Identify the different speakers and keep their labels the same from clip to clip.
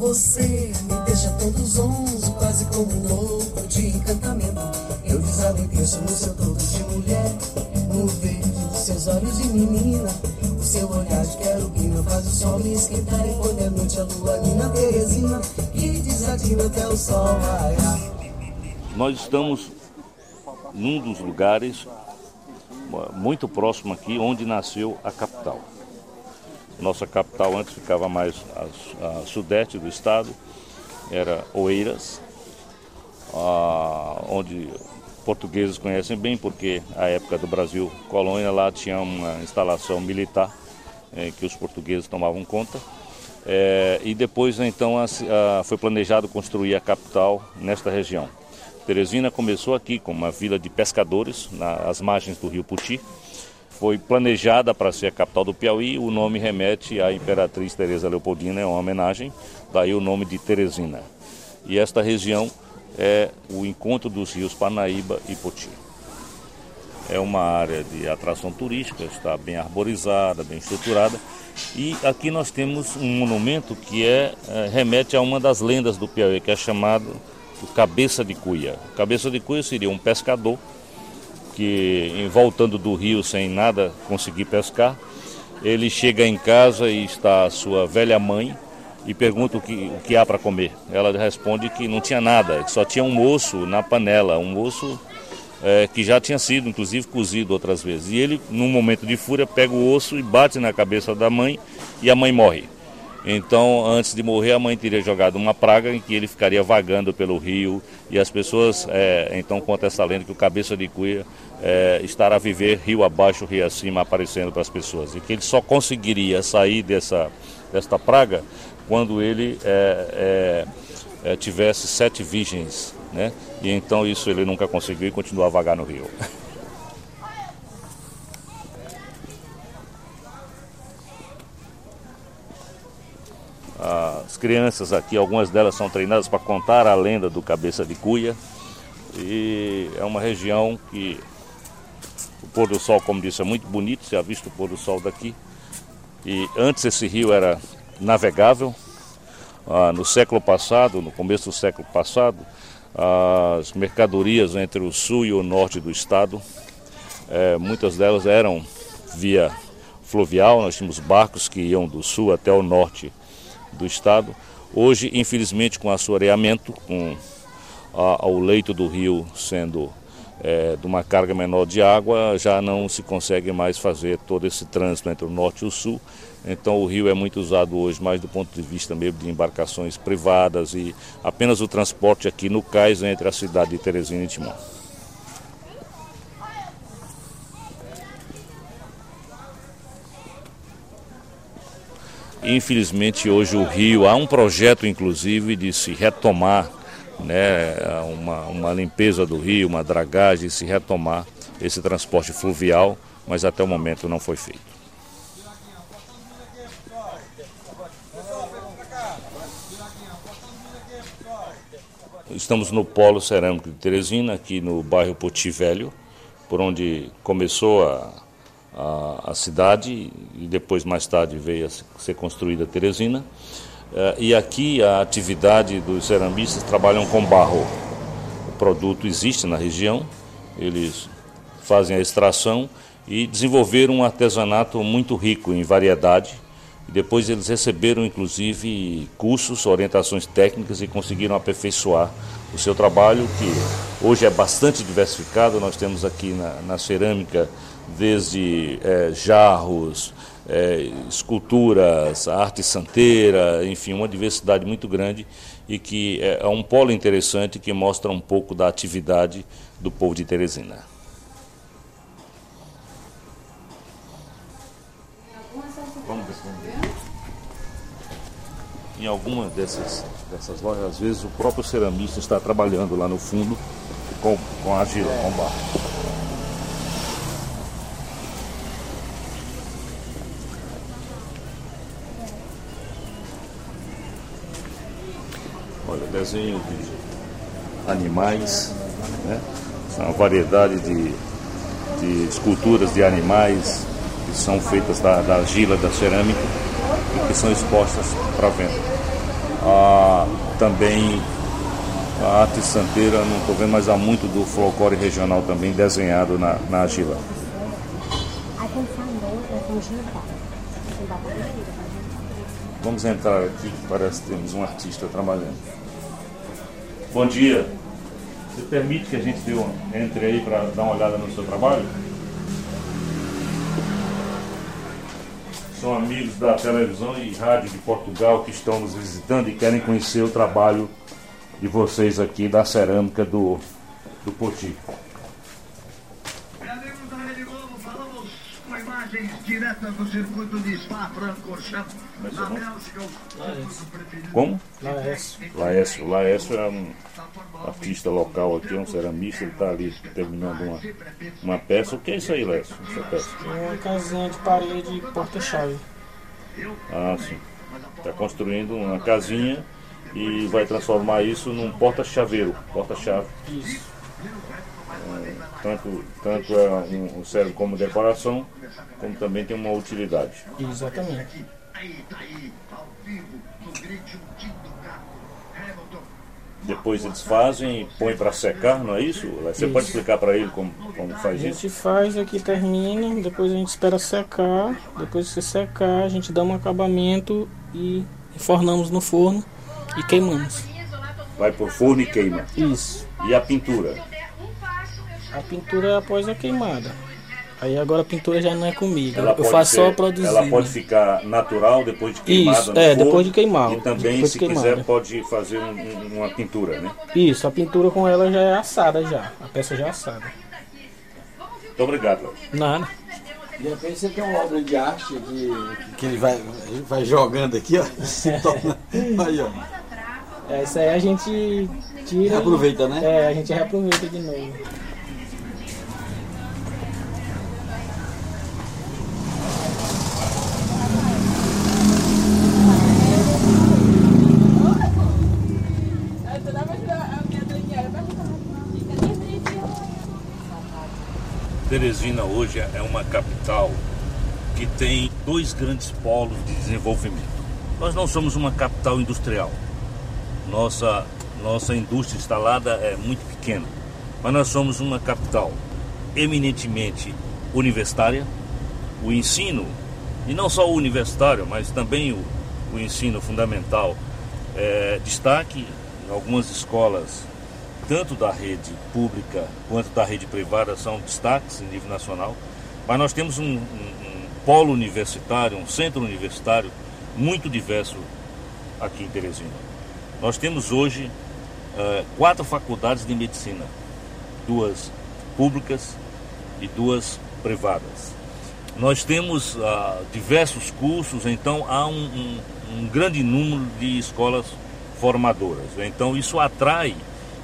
Speaker 1: Você me deixa todo zonzo, quase como um louco de encantamento. Eu desalenteço no seu todo de mulher, no verde dos seus olhos de menina. O seu olhar de querubina faz o sol me esquentar e quando é noite a lua mina Teresina que desatina até o sol raiar.
Speaker 2: Nós estamos num dos lugares muito próximo aqui onde nasceu a capital. Nossa capital antes ficava mais a, a sudeste do estado, era Oeiras, a, onde portugueses conhecem bem, porque a época do Brasil colônia lá tinha uma instalação militar é, que os portugueses tomavam conta. É, e depois então a, a, foi planejado construir a capital nesta região. Teresina começou aqui como uma vila de pescadores, nas margens do rio Puti. Foi planejada para ser a capital do Piauí. O nome remete à Imperatriz Teresa Leopoldina, é uma homenagem, daí o nome de Teresina. E esta região é o encontro dos rios Parnaíba e Poti. É uma área de atração turística, está bem arborizada, bem estruturada. E aqui nós temos um monumento que é, é remete a uma das lendas do Piauí, que é chamado Cabeça de Cuia. Cabeça de Cuia seria um pescador que, voltando do rio sem nada conseguir pescar, ele chega em casa e está a sua velha mãe e pergunta o que, o que há para comer. Ela responde que não tinha nada, que só tinha um osso na panela, um osso é, que já tinha sido, inclusive, cozido outras vezes. E ele, num momento de fúria, pega o osso e bate na cabeça da mãe e a mãe morre. Então, antes de morrer, a mãe teria jogado uma praga em que ele ficaria vagando pelo rio e as pessoas, é, então, conta essa lenda que o cabeça de cuia é, estará a viver rio abaixo, rio acima, aparecendo para as pessoas. E que ele só conseguiria sair dessa, desta praga quando ele é, é, é tivesse sete virgens, né? E então isso ele nunca conseguiu e continuou a vagar no rio. As crianças aqui, algumas delas são treinadas para contar a lenda do Cabeça de Cuia. E é uma região que o pôr do sol, como disse, é muito bonito, se ha visto o pôr do sol daqui. E antes esse rio era navegável. Ah, no século passado, no começo do século passado, as mercadorias entre o sul e o norte do estado, eh, muitas delas eram via fluvial, nós tínhamos barcos que iam do sul até o norte do estado. Hoje, infelizmente, com assoreamento, com a, o leito do rio sendo é, de uma carga menor de água, já não se consegue mais fazer todo esse trânsito entre o norte e o sul. Então o rio é muito usado hoje mais do ponto de vista mesmo de embarcações privadas e apenas o transporte aqui no cais entre a cidade de Teresina e Timão. Infelizmente hoje o rio, há um projeto inclusive de se retomar né, uma, uma limpeza do rio, uma dragagem, se retomar esse transporte fluvial, mas até o momento não foi feito. Estamos no Polo Cerâmico de Teresina, aqui no bairro Poti Velho, por onde começou a a, a cidade e depois mais tarde veio a ser construída Teresina. Uh, e aqui a atividade dos ceramistas trabalham com barro. O produto existe na região, eles fazem a extração e desenvolveram um artesanato muito rico em variedade. Depois eles receberam inclusive cursos, orientações técnicas e conseguiram aperfeiçoar o seu trabalho, que hoje é bastante diversificado. Nós temos aqui na, na cerâmica desde é, jarros, é, esculturas, arte santeira, enfim, uma diversidade muito grande e que é, é um polo interessante que mostra um pouco da atividade do povo de Teresina. Vamos ver. Em alguma dessas, dessas lojas, às vezes o próprio ceramista está trabalhando lá no fundo com, com argila, com barro. Olha, desenho de animais, né? São uma variedade de, de esculturas de animais que são feitas da, da argila, da cerâmica e que são expostas para venda. Ah, também a arte santeira, não estou vendo, mas há muito do folclore regional também desenhado na, na argila. Vamos entrar aqui, parece que temos um artista trabalhando. Bom dia. Você permite que a gente dê um, entre aí para dar uma olhada no seu trabalho? São amigos da televisão e rádio de Portugal que estão nos visitando e querem conhecer o trabalho de vocês aqui da cerâmica do, do Poti.
Speaker 3: Diretas do circuito de Spa-Francorchamps, na Bélgica.
Speaker 2: Como?
Speaker 4: Laércio.
Speaker 2: Laércio. Laércio é um artista local aqui, um ceramista, ele está ali terminando uma, uma peça. O que é isso aí, Laércio? Essa peça?
Speaker 4: É uma casinha de parede porta-chave.
Speaker 2: Ah, sim. Está construindo uma casinha e vai transformar isso num porta-chaveiro, porta-chave.
Speaker 4: Isso.
Speaker 2: Tanto, tanto é um, um serve como decoração, como também tem uma utilidade.
Speaker 4: Exatamente.
Speaker 2: Depois eles fazem e põem para secar, não é isso? Você
Speaker 4: Isso.
Speaker 2: pode explicar para ele como, como
Speaker 4: A
Speaker 2: faz isso?
Speaker 4: gente faz aqui, termina, depois a gente espera secar. Depois que secar, a gente dá um acabamento e fornamos no forno e queimamos.
Speaker 2: Vai por forno e queima.
Speaker 4: Isso.
Speaker 2: E a pintura?
Speaker 4: A pintura é após a queimada. Aí agora a pintura já não é comigo.
Speaker 2: Ela
Speaker 4: Eu
Speaker 2: pode
Speaker 4: faço só
Speaker 2: ser-
Speaker 4: a produzir.
Speaker 2: Ela pode
Speaker 4: né?
Speaker 2: ficar natural depois de queimada
Speaker 4: Isso,
Speaker 2: no
Speaker 4: é,
Speaker 2: forno,
Speaker 4: depois de queimar,
Speaker 2: E também, se
Speaker 4: de
Speaker 2: quiser,
Speaker 4: queimada.
Speaker 2: pode fazer um- um- uma pintura, né?
Speaker 4: Isso, a pintura com ela já é assada já. A peça já é assada.
Speaker 2: Muito obrigado. Léo.
Speaker 4: Nada.
Speaker 5: De repente você tem uma obra de arte que, que ele vai, vai jogando aqui, ó. Aí, ó.
Speaker 4: É, isso aí a gente tira.
Speaker 5: Reaproveita, né?
Speaker 4: É, a gente reaproveita de novo.
Speaker 2: Teresina hoje é uma capital que tem dois grandes polos de desenvolvimento. Nós não somos uma capital industrial. Nossa, nossa indústria instalada é muito pequena. Mas nós somos uma capital eminentemente universitária. O ensino, e não só o universitário, mas também o, o ensino fundamental, é, destaque em algumas escolas tanto da rede pública quanto da rede privada são destaques em nível nacional, mas nós temos um, um- um polo universitário, um centro universitário muito diverso aqui em Teresina. Nós temos hoje eh, quatro faculdades de medicina, duas públicas e duas privadas. Nós temos ah, diversos cursos, então há um, um- um grande número de escolas formadoras. Então isso atrai,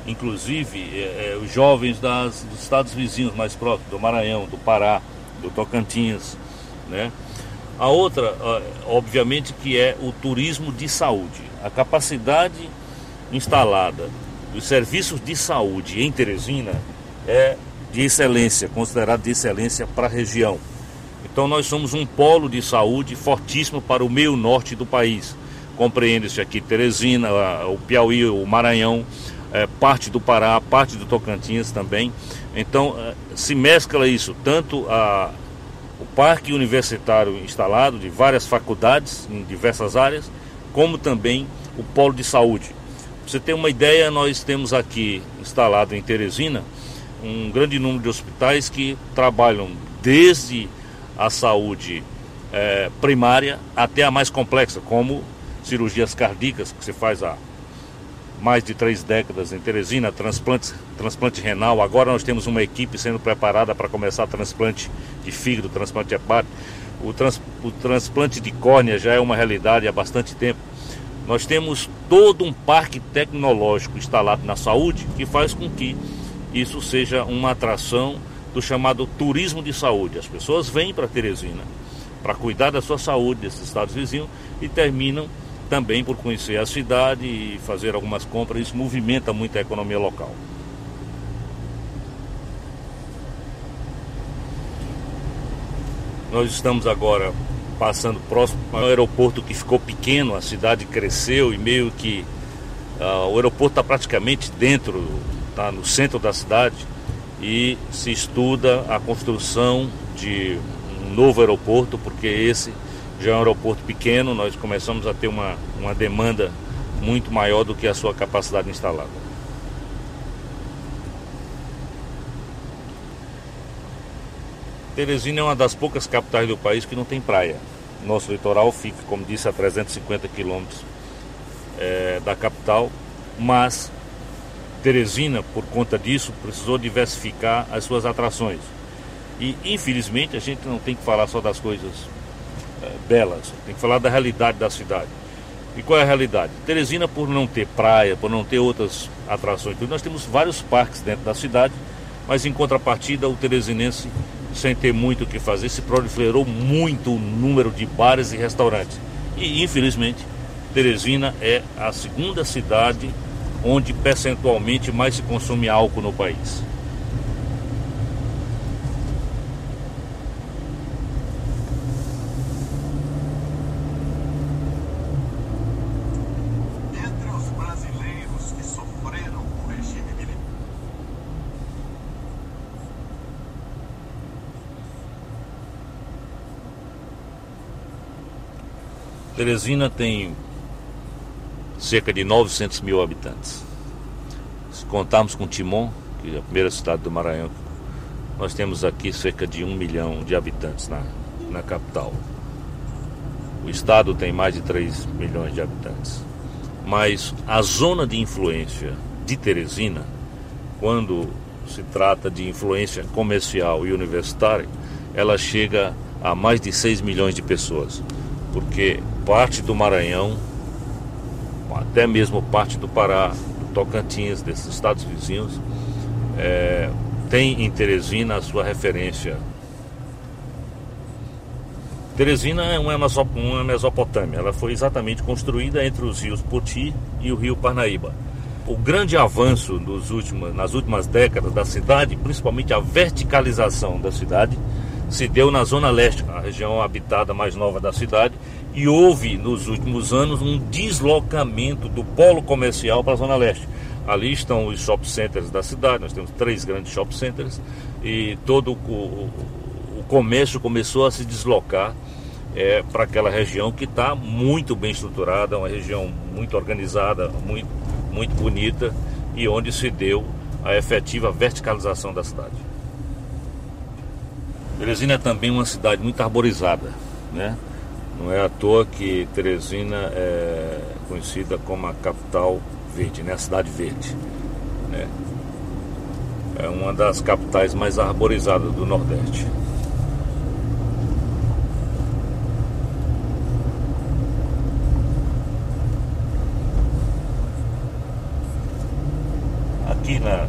Speaker 2: inclusive, eh, eh, os jovens das, dos estados vizinhos mais próximos, do Maranhão, do Pará, do Tocantins. Né? A outra, obviamente, que é o turismo de saúde. A capacidade instalada dos serviços de saúde em Teresina é de excelência, considerado de excelência para a região. Então nós somos um polo de saúde fortíssimo para o meio norte do país. Compreende-se aqui Teresina, o Piauí, o Maranhão, eh, parte do Pará, parte do Tocantins também. Então eh, se mescla isso, tanto a, o parque universitário instalado de várias faculdades em diversas áreas, como também o polo de saúde. Pra você ter uma ideia, nós temos aqui instalado em Teresina um grande número de hospitais que trabalham desde a saúde eh, primária até a mais complexa, como cirurgias cardíacas, que se faz há mais de três décadas em Teresina, transplante, transplante renal. Agora nós temos uma equipe sendo preparada para começar transplante de fígado, transplante hepático. O, trans, o transplante de córnea já é uma realidade há bastante tempo. Nós temos todo um parque tecnológico instalado na saúde que faz com que isso seja uma atração do chamado turismo de saúde. As pessoas vêm para Teresina para cuidar da sua saúde desses estados vizinhos e terminam também por conhecer a cidade e fazer algumas compras. Isso movimenta muito a economia local. Nós estamos agora passando próximo ao aeroporto que ficou pequeno, a cidade cresceu e meio que Uh, o aeroporto está praticamente dentro, está no centro da cidade e se estuda a construção de um novo aeroporto, porque esse já é um aeroporto pequeno, nós começamos a ter uma, uma demanda muito maior do que a sua capacidade instalada. Teresina é uma das poucas capitais do país que não tem praia. Nosso litoral fica, como disse, a 350 quilômetros é, da capital, mas Teresina, por conta disso, precisou diversificar as suas atrações. E, infelizmente, a gente não tem que falar só das coisas é, belas, tem que falar da realidade da cidade. E qual é a realidade? Teresina, por não ter praia, por não ter outras atrações, nós temos vários parques dentro da cidade, mas em contrapartida, o teresinense, sem ter muito o que fazer, se proliferou muito o número de bares e restaurantes. E, infelizmente, Teresina é a segunda cidade onde percentualmente mais se consome álcool no país.
Speaker 3: Entre os brasileiros que sofreram o regime militar.
Speaker 2: Teresina tem cerca de 900 mil habitantes. Se contarmos com Timon, que é a primeira cidade do Maranhão, nós temos aqui cerca de um milhão de habitantes na, na capital. O estado tem mais de 3 milhões de habitantes. Mas a zona de influência de Teresina, quando se trata de influência comercial e universitária, ela chega a mais de 6 milhões de pessoas, porque parte do Maranhão até mesmo parte do Pará, do Tocantins, desses estados vizinhos, é, tem em Teresina a sua referência. Teresina é uma, uma Mesopotâmia, ela foi exatamente construída entre os rios Poti e o rio Parnaíba. O grande avanço últimos, nas últimas décadas da cidade, principalmente a verticalização da cidade, se deu na zona leste, a região habitada mais nova da cidade, e houve nos últimos anos um deslocamento do polo comercial para a Zona Leste. Ali estão os shopping centers da cidade, nós temos três grandes shopping centers e todo o, o, o comércio começou a se deslocar é, para aquela região que está muito bem estruturada, uma região muito organizada, muito, muito bonita e onde se deu a efetiva verticalização da cidade. Teresina é também uma cidade muito arborizada, né? Não é à toa que Teresina é conhecida como a capital verde, né? a cidade verde. Né? É uma das capitais mais arborizadas do Nordeste. Aqui na,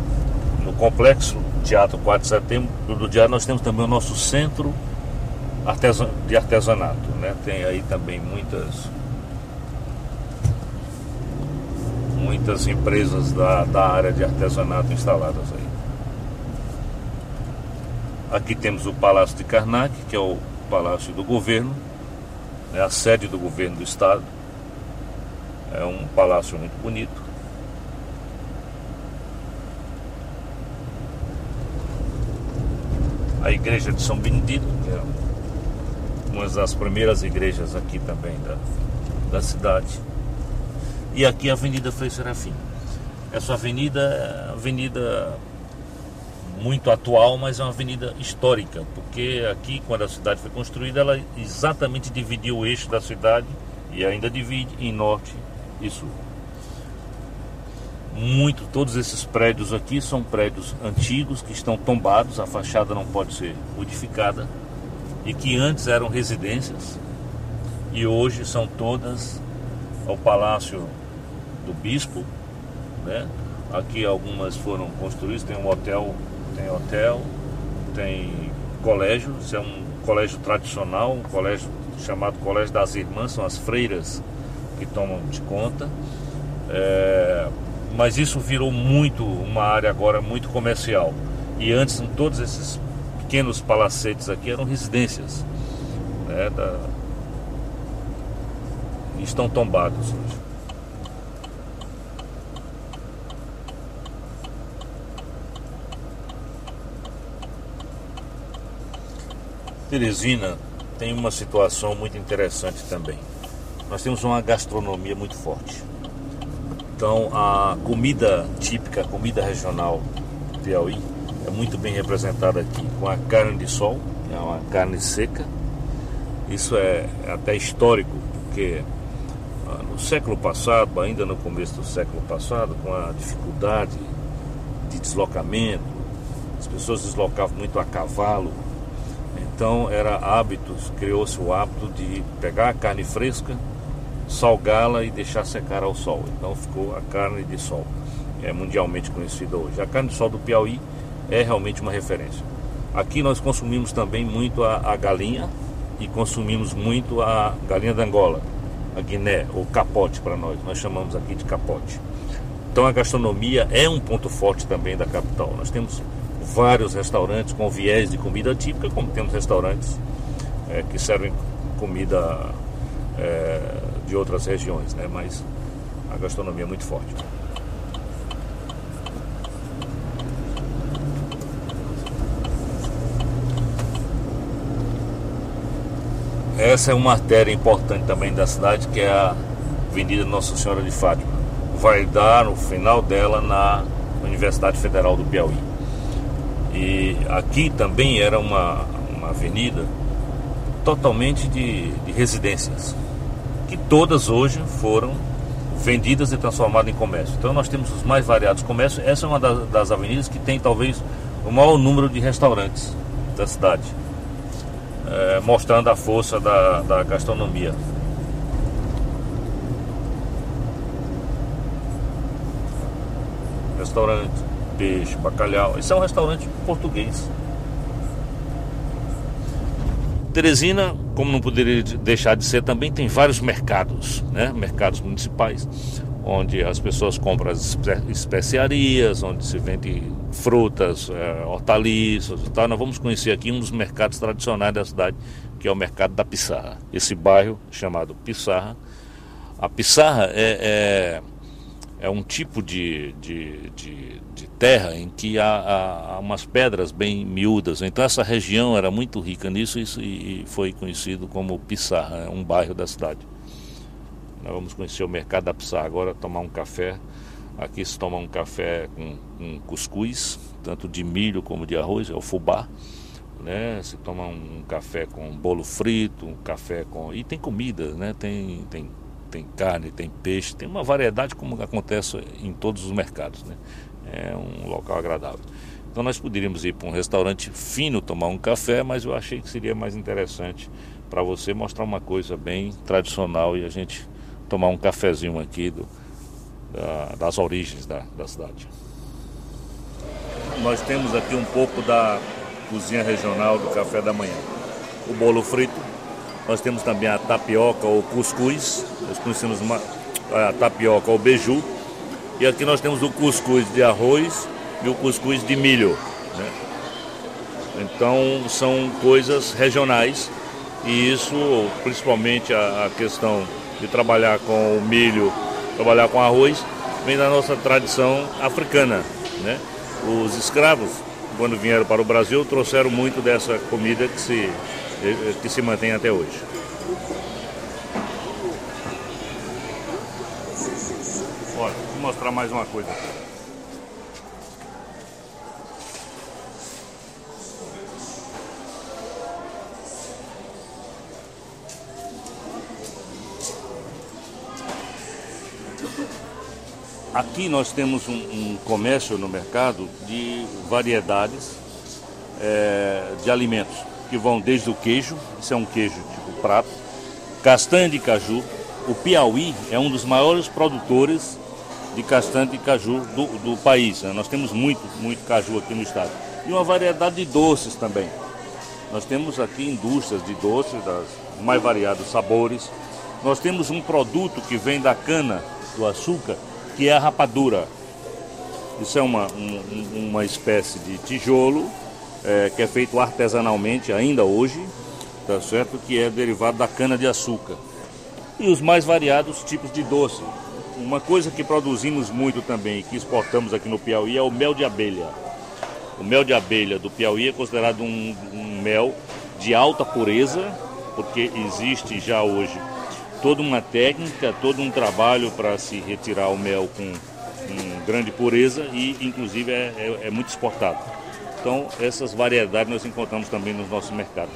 Speaker 2: no complexo Teatro 4 de Setembro do Diário nós temos também o nosso centro de artesanato, né? Tem aí também muitas muitas empresas da, da área de artesanato instaladas aí. Aqui temos o Palácio de Karnak, que é o palácio do governo, é a sede do governo do estado. É um palácio muito bonito. A igreja de São Benedito, que é uma das primeiras igrejas aqui também da, da cidade. E aqui a Avenida Frei Serafim. Essa avenida é avenida muito atual, mas é uma avenida histórica, porque aqui, quando a cidade foi construída, ela exatamente dividiu o eixo da cidade e ainda divide em norte e sul. Muito, todos esses prédios aqui são prédios antigos que estão tombados, a fachada não pode ser modificada e que antes eram residências e hoje são todas ao Palácio do Bispo, né? Aqui algumas foram construídas, tem um hotel, tem hotel, tem colégio, isso é um colégio tradicional, um colégio chamado Colégio das Irmãs, são as freiras que tomam de conta. É, mas isso virou muito uma área agora muito comercial. E antes todos esses pequenos palacetes aqui eram residências né, da... e estão tombados hoje. Teresina tem uma situação muito interessante também. Nós temos uma gastronomia muito forte. Então, a comida típica, a comida regional do Piauí, é muito bem representada aqui com a carne de sol, é uma carne seca. Isso é até histórico, porque ah, no século passado, ainda no começo do século passado, com a dificuldade de deslocamento, as pessoas deslocavam muito a cavalo, então era hábito, criou-se o hábito de pegar a carne fresca, salgá-la e deixar secar ao sol. Então ficou a carne de sol. É mundialmente conhecida hoje. A carne de sol do Piauí é realmente uma referência. Aqui nós consumimos também muito a, a galinha e consumimos muito a galinha da Angola, a Guiné, ou capote para nós. Nós chamamos aqui de capote. Então a gastronomia é um ponto forte também da capital. Nós temos vários restaurantes com viés de comida típica, como temos restaurantes é, que servem comida é, de outras regiões, né? mas a gastronomia é muito forte. Essa é uma artéria importante também da cidade, que é a Avenida Nossa Senhora de Fátima. Vai dar no final dela na Universidade Federal do Piauí. E aqui também era uma, uma avenida totalmente de, de residências, que todas hoje foram vendidas e transformadas em comércio. Então nós temos os mais variados comércios. Essa é uma das, das avenidas que tem talvez o maior número de restaurantes da cidade, é, mostrando a força da, da gastronomia. Restaurante, peixe, bacalhau. Esse é um restaurante português. Teresina, como não poderia deixar de ser, também tem vários mercados, né? mercados municipais, onde as pessoas compram as especiarias, onde se vende frutas, é, hortaliças e tal. Nós vamos conhecer aqui um dos mercados tradicionais da cidade, que é o mercado da Pissarra. Esse bairro chamado Pissarra. A Pissarra é, é, é um tipo de, de, de terra em que há, há, umas pedras bem miúdas. Então essa região era muito rica nisso isso, e foi conhecido como Pissarra, um bairro da cidade. Nós vamos conhecer o mercado da Pissarra agora, tomar um café. Aqui se toma um café com, com cuscuz, tanto de milho como de arroz, é o fubá. Né? Se toma um café com bolo frito, um café com. E tem comida, né? Tem, tem, tem carne, tem peixe, tem uma variedade como acontece em todos os mercados. Né? é um local agradável. Então nós poderíamos ir para um restaurante fino tomar um café, mas eu achei que seria mais interessante para você mostrar uma coisa bem tradicional e a gente tomar um cafezinho aqui do, da, das origens da, da cidade. Nós temos aqui um pouco da cozinha regional do café da manhã. O bolo frito, nós temos também a tapioca ou cuscuz, nós conhecemos uma, a tapioca ou beiju, e aqui nós temos o cuscuz de arroz e o cuscuz de milho. Né? Então são coisas regionais e isso, principalmente a, a, questão de trabalhar com milho, trabalhar com arroz, vem da nossa tradição africana. Né? Os escravos, quando vieram para o Brasil, trouxeram muito dessa comida que se, que se mantém até hoje. mostrar mais uma coisa aqui. Aqui nós temos um, um, comércio no mercado de variedades é, de alimentos, que vão desde o queijo, isso é um queijo tipo prato, castanha de caju. O Piauí é um dos maiores produtores de castanha de caju do, do país. Né? Nós temos muito, muito caju aqui no estado. E uma variedade de doces também. Nós temos aqui indústrias de doces, das mais variados sabores. Nós temos um produto que vem da cana do açúcar, que é a rapadura. Isso é uma, um, uma espécie de tijolo é, que é feito artesanalmente ainda hoje, tá certo? Que é derivado da cana de açúcar. E os mais variados tipos de doce, uma coisa que produzimos muito também, que exportamos aqui no Piauí, é o mel de abelha. O mel de abelha do Piauí é considerado um, um mel de alta pureza, porque existe já hoje toda uma técnica, todo um trabalho para se retirar o mel com, com grande pureza e inclusive é, é, é muito exportado. Então essas variedades nós encontramos também nos nossos mercados.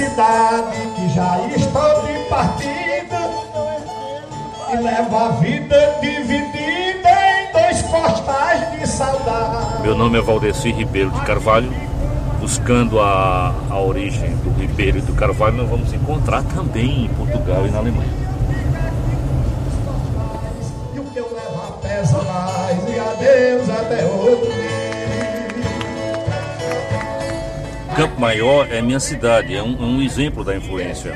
Speaker 6: Cidade, que já estou de partida e levo a vida dividida em dois postais de saudade.
Speaker 2: Meu nome é Valdeci Ribeiro de Carvalho. Buscando a, a origem do Ribeiro e do Carvalho, nós vamos encontrar também em Portugal e na Alemanha.
Speaker 6: E o que eu levo pesa mais e adeus até outro dia.
Speaker 2: Campo Maior é minha cidade, é um, é um exemplo da influência.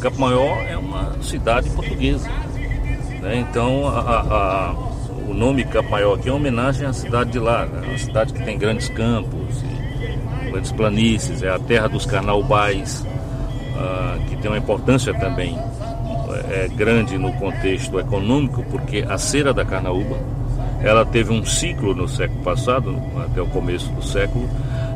Speaker 2: Campo Maior é uma cidade portuguesa. né? Então, a- a- o nome Campo Maior aqui é uma homenagem à cidade de lá. né? Uma cidade que tem grandes campos, grandes planícies, é a terra dos carnaubais, ah, que tem uma importância também é, grande no contexto econômico, porque a cera da Carnaúba ela teve um ciclo no século passado, até o começo do século,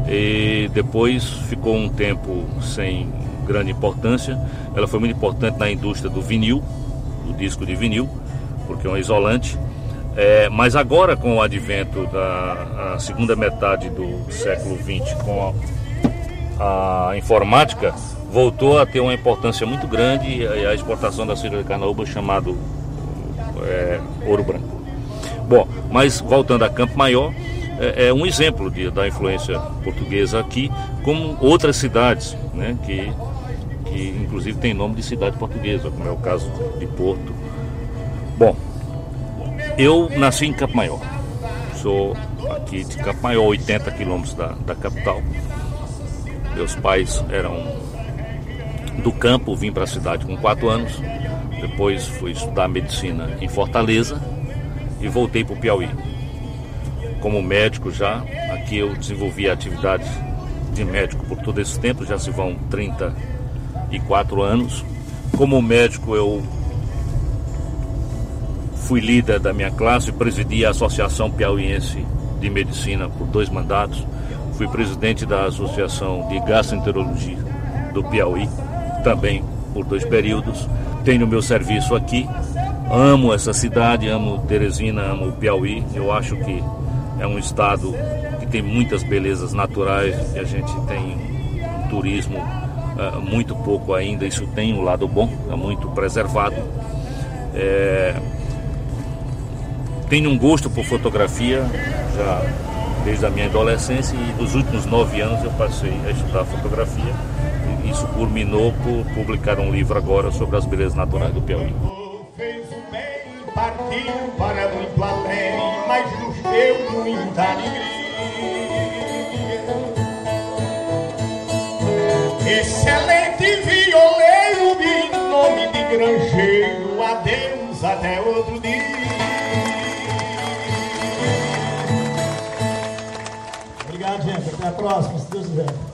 Speaker 2: e depois ficou um tempo sem grande importância. Ela foi muito importante na indústria do vinil, do disco de vinil, porque é um isolante. É, mas agora, com o advento da segunda metade do século XX, com a, a informática, voltou a ter uma importância muito grande a exportação da cera de carnaúba chamado é, ouro branco. Bom, mas voltando a Campo Maior, é, é um exemplo de- da influência portuguesa aqui, como outras cidades, né, que, que inclusive tem nome de cidade portuguesa, como é o caso de Porto. Bom, eu nasci em Campo Maior, sou aqui de Campo Maior, 80 quilômetros da, da capital. Meus pais eram do campo, vim para a cidade com 4 anos, depois fui estudar medicina em Fortaleza e voltei para o Piauí. Como médico já, aqui eu desenvolvi a atividade de médico por todo esse tempo, já se vão 34 anos. Como médico eu fui líder da minha classe, presidi a Associação Piauiense de Medicina por dois mandatos, fui presidente da Associação de Gastroenterologia do Piauí, também por dois períodos. Tenho meu serviço aqui, amo essa cidade, amo Teresina, amo o Piauí. Eu acho que é um estado que tem muitas belezas naturais e a gente tem um turismo ah, muito pouco ainda. Isso tem um lado bom, é muito preservado. É, tenho um gosto por fotografia já desde a minha adolescência e nos últimos nove anos eu passei a estudar fotografia. E isso culminou por publicar um livro agora sobre as belezas naturais do Piauí.
Speaker 6: Partiu para muito além, deu muita alegria. Excelente violeiro de nome de granjeiro, adeus até outro dia. Obrigado, gente. Até a próxima, se Deus quiser.